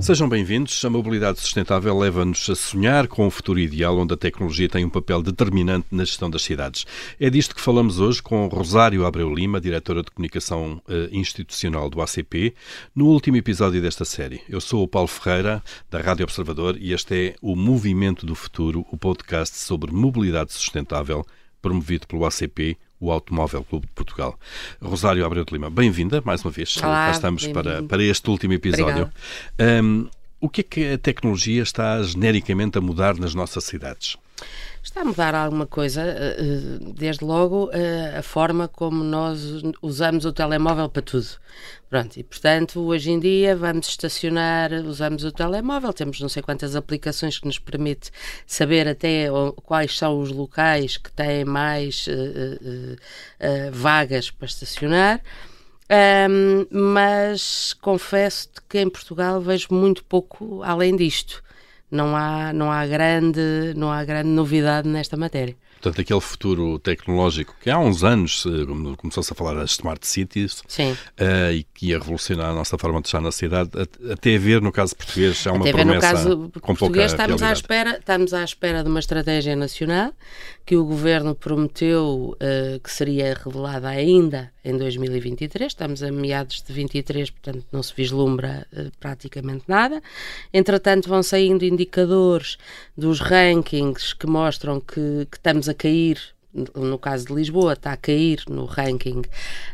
Sejam bem-vindos. A mobilidade sustentável leva-nos a sonhar com um futuro ideal onde a tecnologia tem um papel determinante na gestão das cidades. É disto que falamos hoje com Rosário Abreu Lima, diretora de comunicação uh, institucional do ACP, no último episódio desta série. Eu sou o Paulo Ferreira, da Rádio Observador, e este é o Movimento do Futuro, o podcast sobre mobilidade sustentável promovido pelo ACP, o Automóvel Clube de Portugal. Rosário Abreu de Lima, bem-vinda mais uma vez. Olá, Cá estamos para, para este último episódio. Um, o que é que a tecnologia está genericamente a mudar nas nossas cidades? Está a mudar alguma coisa, eh, eh, desde logo eh, a forma como nós usamos o telemóvel para tudo. Pronto, e portanto, hoje em dia vamos estacionar, usamos o telemóvel, temos não sei quantas aplicações que nos permite saber até quais são os locais que têm mais vagas para estacionar. Um, mas confesso-te que em Portugal vejo muito pouco além disto não há, não há, grande, não há grande novidade nesta matéria. Portanto, aquele futuro tecnológico que há uns anos eh, começou-se a falar das smart cities uh, e que ia revolucionar a nossa forma de estar na cidade, até a ver no caso português há uma até promessa no caso com português estamos à espera Estamos à espera de uma estratégia nacional que o Governo prometeu uh, que seria revelada ainda em 2023, estamos a meados de 23, portanto não se vislumbra uh, praticamente nada. Entretanto vão saindo indicadores dos rankings que mostram que, que estamos a a cair no caso de Lisboa, está a cair no ranking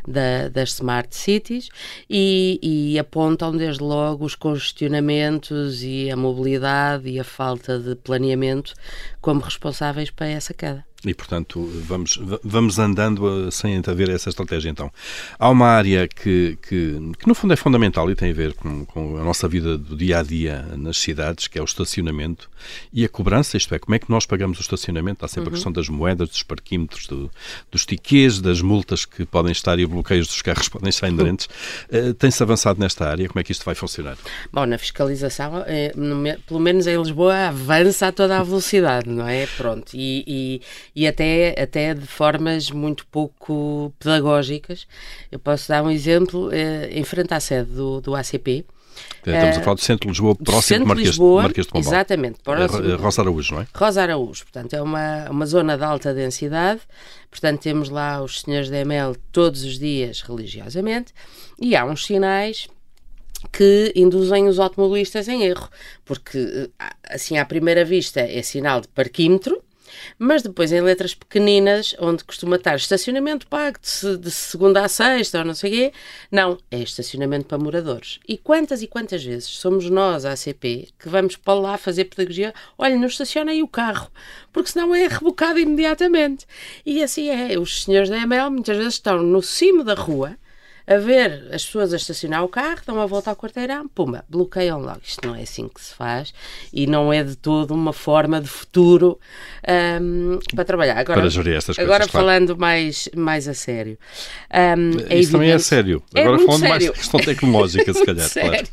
da, das smart cities e, e, apontam desde logo os congestionamentos e a mobilidade e a falta de planeamento como responsáveis para essa queda. E, portanto, vamos, vamos andando sem haver essa estratégia, então. Há uma área que, que, que no fundo, é fundamental e tem a ver com, com, a nossa vida do dia a dia nas cidades, que é o estacionamento e a cobrança, isto é, como é que nós pagamos o estacionamento. Há sempre uhum. a questão das moedas, dos parquímetros, do, dos tiquês, das multas que podem estar e bloqueios dos carros podem estar inerentes. Uh, Tem-se avançado nesta área? Como é que isto vai funcionar? Bom, na fiscalização, é, no, pelo menos em Lisboa, avança a toda a velocidade, não é? Pronto. e, e e até, até de formas muito pouco pedagógicas. Eu posso dar um exemplo eh, em frente à sede do, do ACP. Estamos a falar do centro de Lisboa, próximo centro de Marquês, Lisboa, Marquês de Pombal. Exatamente. Próximo, é Rosa Araújo, não é? Rosa Araújo. Portanto, é uma, uma zona de alta densidade. Portanto, temos lá os senhores da EML todos os dias religiosamente. E há uns sinais que induzem os automobilistas em erro, porque eh, assim à primeira vista é sinal de parquímetro, mas depois em letras pequeninas, onde costuma estar estacionamento pago de, segunda a sexta ou não sei o quê, não, é estacionamento para moradores. E quantas e quantas vezes somos nós, a ACP, que vamos para lá fazer pedagogia, olha, não estaciona aí o carro, porque senão é rebocado imediatamente. E assim é, os senhores da ML muitas vezes estão no cimo da rua, a ver as pessoas a estacionar o carro, dão uma volta ao quarteirão, pumba, bloqueiam logo. Isto não é assim que se faz e não é de todo uma forma de futuro um, para trabalhar. Agora, para gerir estas coisas. Agora claro. falando mais, mais a sério. Um, é também é sério. É agora falando sério. mais da questão tecnológica, se calhar. claro.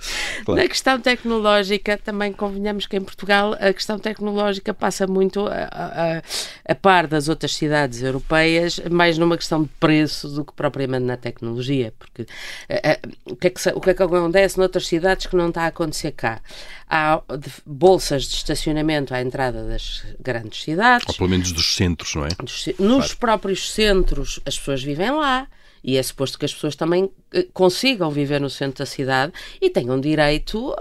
claro. Na questão tecnológica, também convenhamos que em Portugal a questão tecnológica passa muito a, a, a par das outras cidades europeias, mais numa questão de preço do que propriamente na tecnologia porque uh, o, que é que, o que é que acontece noutras cidades que não está a acontecer cá? Há bolsas de estacionamento à entrada das grandes cidades. Ou pelo menos dos centros, não é? Dos, nos claro. próprios centros, as pessoas vivem lá e é suposto que as pessoas também eh, consigam viver no centro da cidade e tenham direito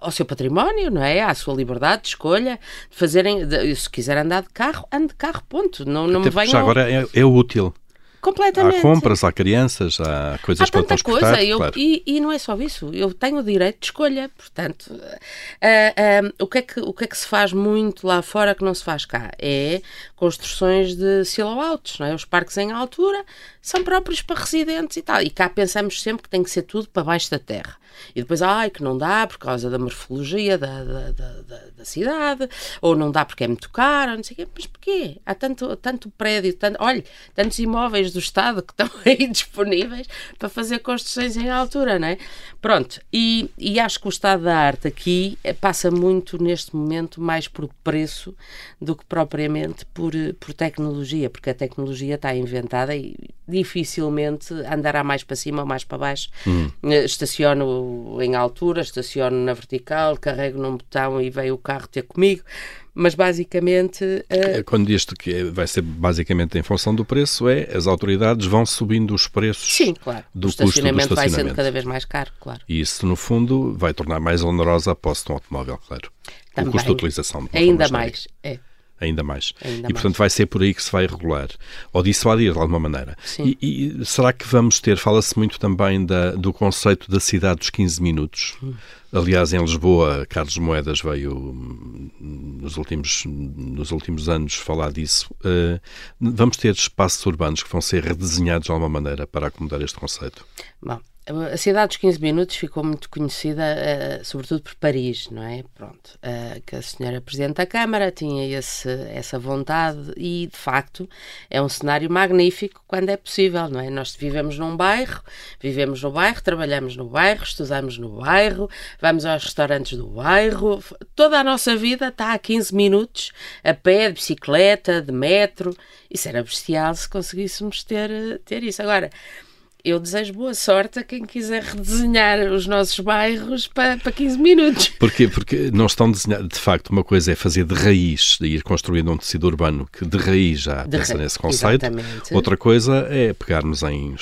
ao seu património, não é? À sua liberdade de escolha, de fazerem, de, se quiser andar de carro, ande de carro, ponto. Não, não me venham... Já agora é, é útil. Completamente. Há compras, há crianças, há coisas há para transportar. Coisa. Eu, claro. e, e, não é só isso, eu tenho o direito de escolha, portanto, uh, uh, o, que é que, o que é que se faz muito lá fora que não se faz cá? É construções de silo-outs, não é? Os parques em altura são próprios para residentes e tal. E cá pensamos sempre que tem que ser tudo para baixo da terra. E depois, ai, que não dá por causa da morfologia da, da, da, da cidade, ou não dá porque é muito caro, não sei o quê. Mas porquê? Há tanto, tanto prédio, tanto, olha, tantos imóveis do Estado que estão aí disponíveis para fazer construções em altura, não é? Pronto, e, e acho que o estado da arte aqui eh, passa muito neste momento mais por preço do que propriamente por, eh, por tecnologia, porque a tecnologia está inventada e dificilmente andará mais para cima ou mais para baixo. Hum. Estaciono em altura, estaciono na vertical, carrego num botão e vem o carro ter comigo mas basicamente. Uh... Quando diz que vai ser basicamente em função do preço, é as autoridades vão subindo os preços Sim, claro. do o custo do estacionamento. vai sendo cada vez mais caro, claaro. E isso, no fundo, vai tornar mais onerosa a posse de um automóvel, claro. Também. O custo de utilização. De Ainda mais, é ainda mais. Ainda e, portanto, mais. vai ser por aí que se vai regular, ou dissuadir de alguma maneira. E, e será que vamos ter, fala-se muito também da, do conceito da cidade dos 15 minutos? Hum. Aliás, em Lisboa, Carlos Moedas veio hum, nos últimos, nos últimos anos falar disso. Uh, vamos ter espaços urbanos que vão ser redesenhados de alguma maneira para acomodar este conceito? Bom, a cidade dos 15 minutos ficou muito conhecida, uh, sobretudo por Paris, não é? Pronto, uh, que a senhora Presidente da Câmara tinha esse, essa vontade e, de facto, é um cenário magnífico quando é possível, não é? Nós vivemos num bairro, vivemos no bairro, trabalhamos no bairro, estudamos no bairro, vamos aos restaurantes do bairro, toda a nossa vida está a 15 minutos, a pé, de bicicleta, de metro. Isso era bestial se conseguíssemos ter, ter isso. Agora, eu desejo boa sorte a quem quiser redesenhar os nossos bairros para, para 15 minutos. Porquê? Porque não estão desenhados. De facto, uma coisa é fazer de raiz, de ir construindo um tecido urbano que de raiz já de pensa nesse conceito. Exatamente. Outra coisa é pegarmos em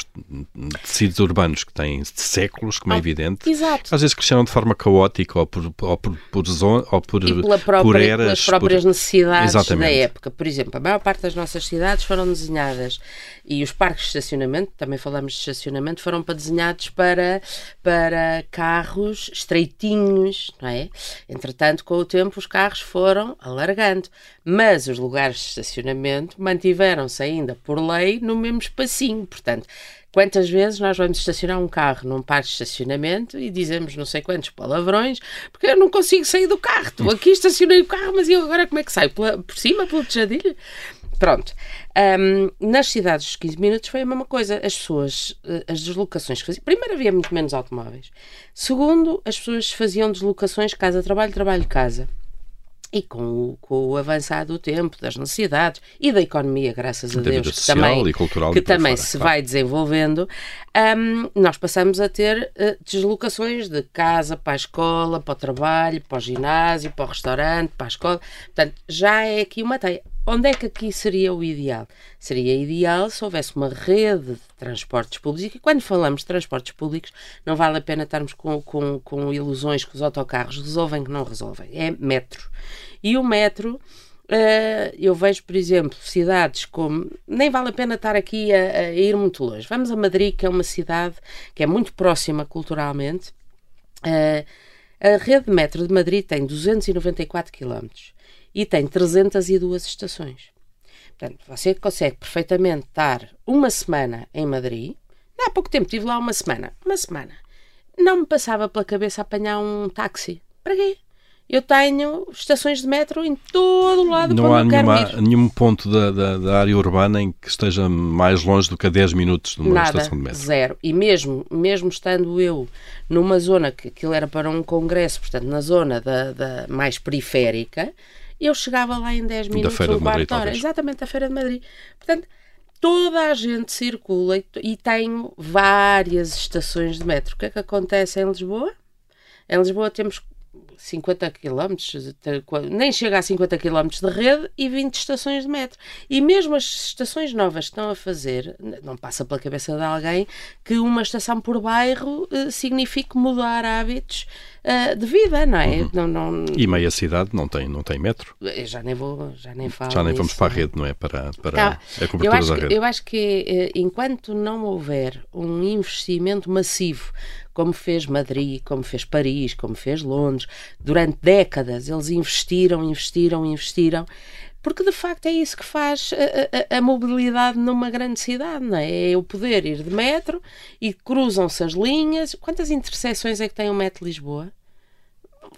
tecidos urbanos que têm séculos, como é oh, evidente. Exato. Às vezes cresceram de forma caótica ou por, ou por, por, zona, ou por, pela própria, por eras. Pelas próprias por... necessidades Exatamente. da época. Por exemplo, a maior parte das nossas cidades foram desenhadas e os parques de estacionamento, também falamos de estacionamento, foram para desenhados para, para carros estreitinhos, não é? Entretanto, com o tempo, os carros foram alargando, mas os lugares de estacionamento mantiveram-se ainda por lei no mesmo espacinho, portanto. Quantas vezes nós vamos estacionar um carro num parque de estacionamento e dizemos não sei quantos palavrões porque eu não consigo sair do carro. Estou aqui, estacionei o carro, mas eu agora como é que saio? por cima, pelo tejadilho? Pronto. Um, nas cidades dos 15 minutos foi a mesma coisa. As pessoas, eh, as deslocações que faziam. Primeiro, havia muito menos automóveis. Segundo, as pessoas faziam deslocações casa-trabalho, trabalho-casa. E com o, com o avançado do tempo, das necessidades e da economia, graças a Deus, que também, que também fora, se claro. vai desenvolvendo, um, nós passamos a ter uh, deslocações de casa para a escola, para o trabalho, para o ginásio, para o restaurante, para a escola. Portanto, já é aqui uma teia. Onde é que aqui seria o ideal? Seria ideal se houvesse uma rede de transportes públicos, e quando falamos de transportes públicos, não vale a pena estarmos com, com, com ilusões que os autocarros resolvem que não resolvem. É metro. E o metro. Uh, eu vejo, por exemplo, cidades como. Nem vale a pena estar aqui a, a, ir muito longe. Vamos a Madrid, que é uma cidade que é muito próxima culturalmente. Uh, a rede de metro de Madrid tem 294 quilómetros e tem 302 estações. Portanto, você consegue perfeitamente estar uma semana em Madrid. Há pouco tempo estive lá uma semana. Uma semana. Não me passava pela cabeça apanhar um táxi. Para quê? Eu tenho estações de metro em todo o lado Não há nenhuma, nenhum ponto da, da, da, área urbana em que esteja mais longe do que a 10 minutos de uma Nada, estação de metro. Zero. E mesmo, mesmo estando eu numa zona que aquilo era para um congresso, portanto, na zona da, da mais periférica, eu chegava lá em 10 minutos. Da Feira de Madrid, hora. Exatamente, da Feira de Madrid. Portanto, toda a gente circula e, e tem várias estações de metro. O que é que acontece em Lisboa? Em Lisboa temos 50 km, nem chega a 50 km de rede e 20 estações de metro. E mesmo as estações novas que estão a fazer, não passa pela cabeça de alguém que uma estação por bairro uh, signifique mudar hábitos uh, de vida, não é? Uhum. Não, não... E meia cidade não tem, não tem metro. Eu já nem vou, já nem falo. Já nem vamos para a rede, não é? Para, para tá. a cobertura eu acho da rede. Que, eu acho que eh, enquanto não houver um investimento massivo como fez Madrid, como fez Paris, como fez Londres. Durante décadas eles investiram, investiram, investiram, porque de facto é isso que faz a, a, a mobilidade numa grande cidade, não é? É o poder ir de metro e cruzam-se as linhas. Quantas interseções é que tem o metro Lisboa?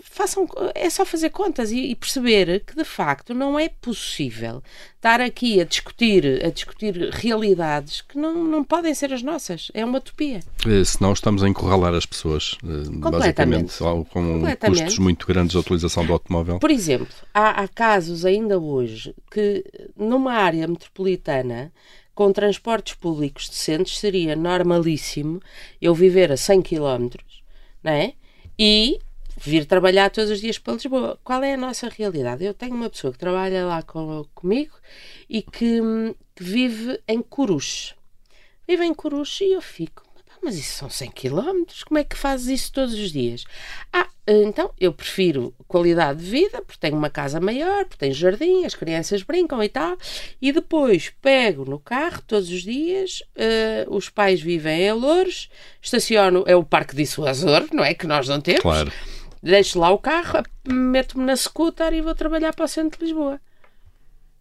Façam, é só fazer contas e, e, perceber que de facto não é possível estar aqui a discutir, a discutir realidades que não, não podem ser as nossas. É uma utopia. É, senão estamos a encurralar as pessoas, eh, basicamente, com custos muito grandes da utilização do automóvel. Por exemplo, há, há casos ainda hoje que numa área metropolitana com transportes públicos decentes seria normalíssimo eu viver a 100 km, não é? E vir trabalhar todos os dias para Lisboa. Qual é a nossa realidade? Eu tenho uma pessoa que trabalha lá com, comigo e que, que vive em Coruche. Vive em Coruche e eu fico, mas isso são 100 km, como é que fazes isso todos os dias? Ah, então eu prefiro qualidade de vida, porque tenho uma casa maior, porque tenho jardim, as crianças brincam e tal, e depois pego no carro todos os dias, uh, os pais vivem em Louros, estaciono, é o Parque de Açor, não é? Que nós não temos. Claro deixo lá o carro, meto-me na scooter e vou trabalhar para o centro de Lisboa.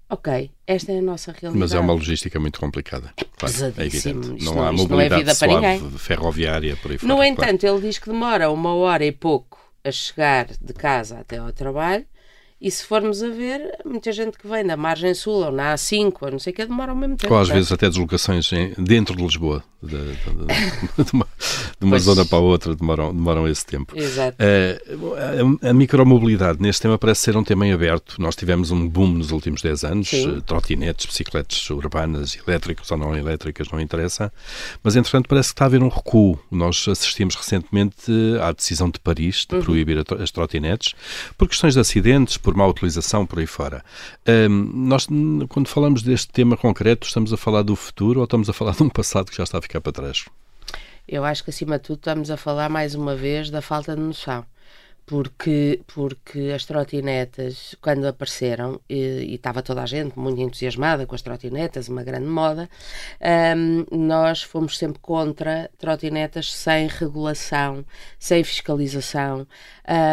Ok, esta é a nossa realidade. Mas é uma logística muito complicada. Claro, é evidente. Não, não há mobilidade não é vida suave, para ninguém. ferroviária por aí fora. No entanto, claro. ele diz que demora uma hora e pouco a chegar de casa até ao trabalho e se formos a ver, muita gente que vem da margem sul ou na A5 ou não sei o que demora o mesmo tempo. Ou às vezes até deslocações dentro de Lisboa, de, de, de, de uma, uma zona para a outra, demoram, demoram esse tempo. Exato. Uh, a, a, micromobilidade neste tema parece ser um tema em aberto. Nós tivemos um boom nos últimos 10 anos, Sim. trotinetes, bicicletas urbanas, elétricas ou não elétricas, não interessa. Mas entretanto parece que está a haver um recuo. Nós assistimos recentemente à decisão de Paris de uhum. proibir as trotinetes por questões de acidentes, por má utilização, por aí fora. Um, nós, quando falamos deste tema concreto, estamos a falar do futuro ou estamos a falar de um passado que já está a ficar para trás? Eu acho que, acima de tudo, estamos a falar mais uma vez da falta de noção porque, porque as trotinetas, quando apareceram, e, e, estava toda a gente muito entusiasmada com as trotinetas, uma grande moda, um, nós fomos sempre contra trotinetas sem regulação, sem fiscalização.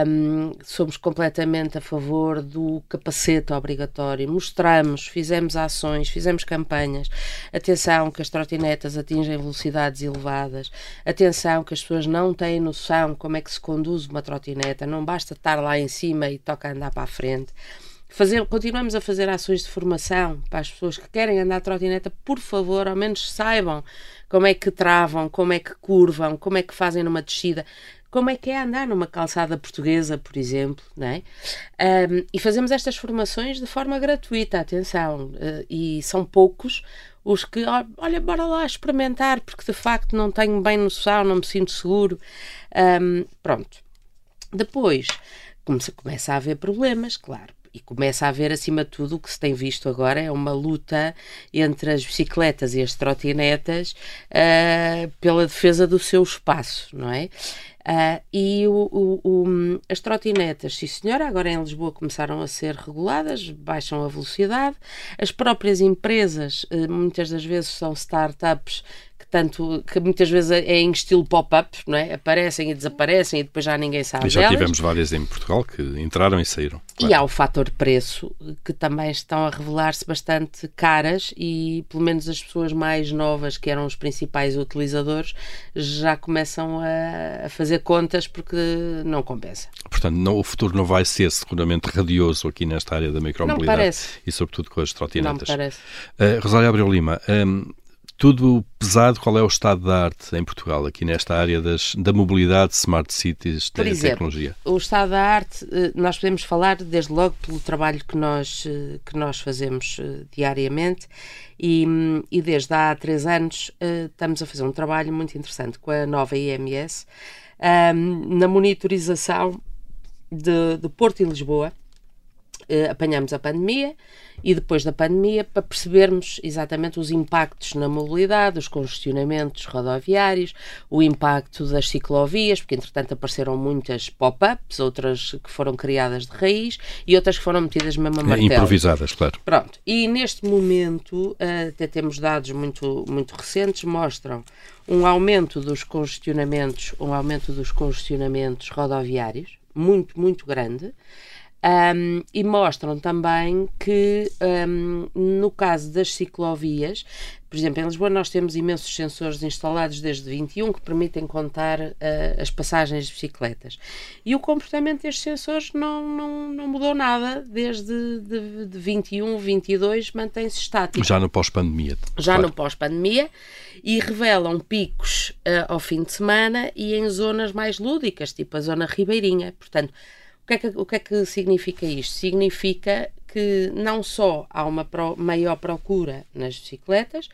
Um, somos completamente a favor do capacete obrigatório. Mostramos, fizemos ações, fizemos campanhas. Atenção que as trotinetas atingem velocidades elevadas. Atenção que as pessoas não têm noção como é que se conduz uma trotineta não basta estar lá em cima e toca andar para a frente. Fazer, continuamos a fazer ações de formação para as pessoas que querem andar de trotineta, por favor, ao menos saibam como é que travam, como é que curvam, como é que fazem numa descida, como é que é andar numa calçada portuguesa, por exemplo, não é? Um, e fazemos estas formações de forma gratuita, atenção, uh, e são poucos os que, olha, bora lá experimentar, porque de facto não tenho bem noção, não me sinto seguro. Um, pronto. Depois começa a haver problemas, claro. E começa a haver, acima de tudo, o que se tem visto agora é uma luta entre as bicicletas e as trotinetas uh, pela defesa do seu espaço, não é? Uh, e o, o, o, as trotinetas, sim senhora, agora em Lisboa começaram a ser reguladas, baixam a velocidade. As próprias empresas, uh, muitas das vezes são startups tanto que muitas vezes é em estilo pop-up, não é? Aparecem e desaparecem e depois já ninguém sabe. E já delas. tivemos várias em Portugal que entraram e saíram. Claro. E há o fator preço, que também estão a revelar-se bastante caras e pelo menos as pessoas mais novas, que eram os principais utilizadores, já começam a, fazer contas porque não compensa. Portanto, não, o futuro não vai ser seguramente radioso aqui nesta área da micromobilidade. Não parece. E sobretudo com as trotinetas. Não parece. Uh, Rosália Abreu Lima, um, tudo pesado, qual é o estado da arte em Portugal, aqui nesta área das, da mobilidade, smart cities, Por exemplo, tecnologia? O estado da arte, eh, nós podemos falar desde logo pelo trabalho que nós, eh, que nós fazemos eh, diariamente e, e desde há três anos estamos a fazer um trabalho muito interessante com a nova IMS na monitorização de, de Porto e Lisboa apanhamos a pandemia e depois da pandemia para percebermos exatamente os impactos na mobilidade, os congestionamentos rodoviários, o impacto das ciclovias, porque entretanto apareceram muitas pop-ups, outras que foram criadas de raiz e outras que foram metidas mesmo a é, martelo. Improvisadas, claro. Pronto, e neste momento, eh, até temos dados muito, muito recentes, mostram um aumento dos congestionamentos, um aumento dos congestionamentos rodoviários, muito, muito grande, Um, e mostram também que, um, no caso das ciclovias, por exemplo, em Lisboa nós temos imensos sensores instalados desde 21 que permitem contar uh, as passagens de bicicletas. E o comportamento destes sensores não, não, não mudou nada desde de, de 21, 22, mantém-se estático. Já no pós-pandemia. Já claro. no pós-pandemia e revelam picos uh, ao fim de semana e em zonas mais lúdicas, tipo a zona ribeirinha. Portanto, o que, é que, o que é que significa isto? Significa que não só há uma pro, maior procura nas bicicletas,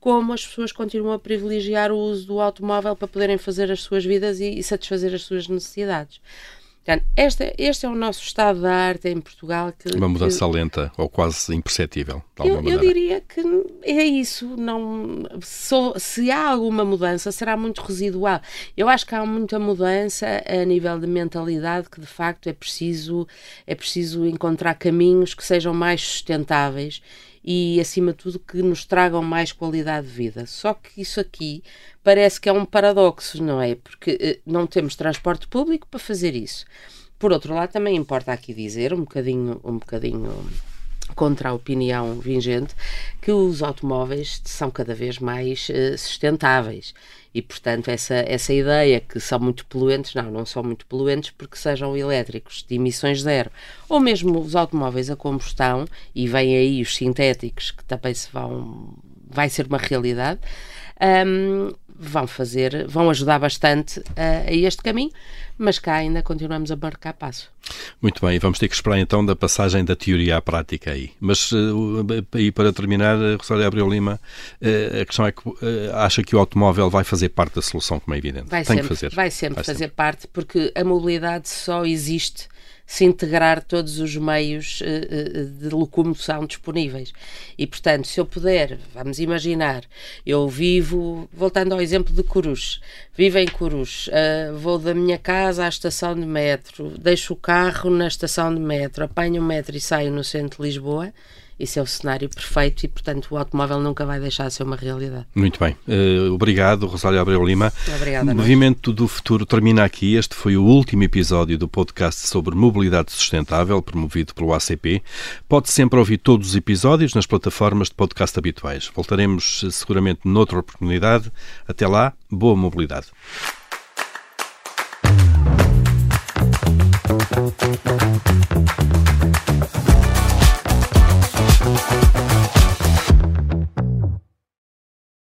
como as pessoas continuam a privilegiar o uso do automóvel para poderem fazer as suas vidas e, e satisfazer as suas necessidades. Portanto, este, este é o nosso estado da arte em Portugal. Que, Uma mudança que, lenta ou quase imperceptível. Eu, eu, diria que é isso. Não, se há alguma mudança, será muito residual. Eu acho que há muita mudança a nível de mentalidade que de facto é preciso, é preciso encontrar caminhos que sejam mais sustentáveis e, acima de tudo, que nos tragam mais qualidade de vida. Só que isso aqui parece que é um paradoxo, não é? Porque eh, não temos transporte público para fazer isso. Por outro lado, também importa aqui dizer, um bocadinho, um bocadinho contra a opinião vigente, que os automóveis são cada vez mais uh, sustentáveis. E, portanto, essa, essa ideia que são muito poluentes, não, não são muito poluentes porque sejam elétricos, de emissões zero. Ou mesmo os automóveis a combustão, e vêm aí os sintéticos, que também se vão. vai ser uma realidade. Um, vão fazer, vão ajudar bastante a, a, este caminho, mas cá ainda continuamos a marcar passo. Muito bem, vamos ter que esperar então da passagem da teoria à prática aí. Mas uh, aí para terminar, uh, Rosália Abreu Lima, uh, a questão é que uh, acha que o automóvel vai fazer parte da solução, como é evidente. Vai Tem sempre, que fazer. Vai sempre vai fazer sempre. parte, porque a mobilidade só existe se integrar todos os meios uh, de locomoção disponíveis. E, portanto, se eu puder, vamos imaginar, eu vivo, voltando ao exemplo de Corus, vivo em Corus, uh, vou da minha casa à estação de metro, deixo o carro na estação de metro, apanho o metro e saio no centro de Lisboa isso é o cenário perfeito e, portanto, o automóvel nunca vai deixar de ser uma realidade. Muito bem. Uh, obrigado, Rosário Abreu Lima. Obrigada. O Movimento do Futuro termina aqui. Este foi o último episódio do podcast sobre mobilidade sustentável, promovido pelo ACP. Pode sempre ouvir todos os episódios nas plataformas de podcast habituais. Voltaremos eh, seguramente noutra oportunidade. Até lá, boa mobilidade. Thank you. Thank you.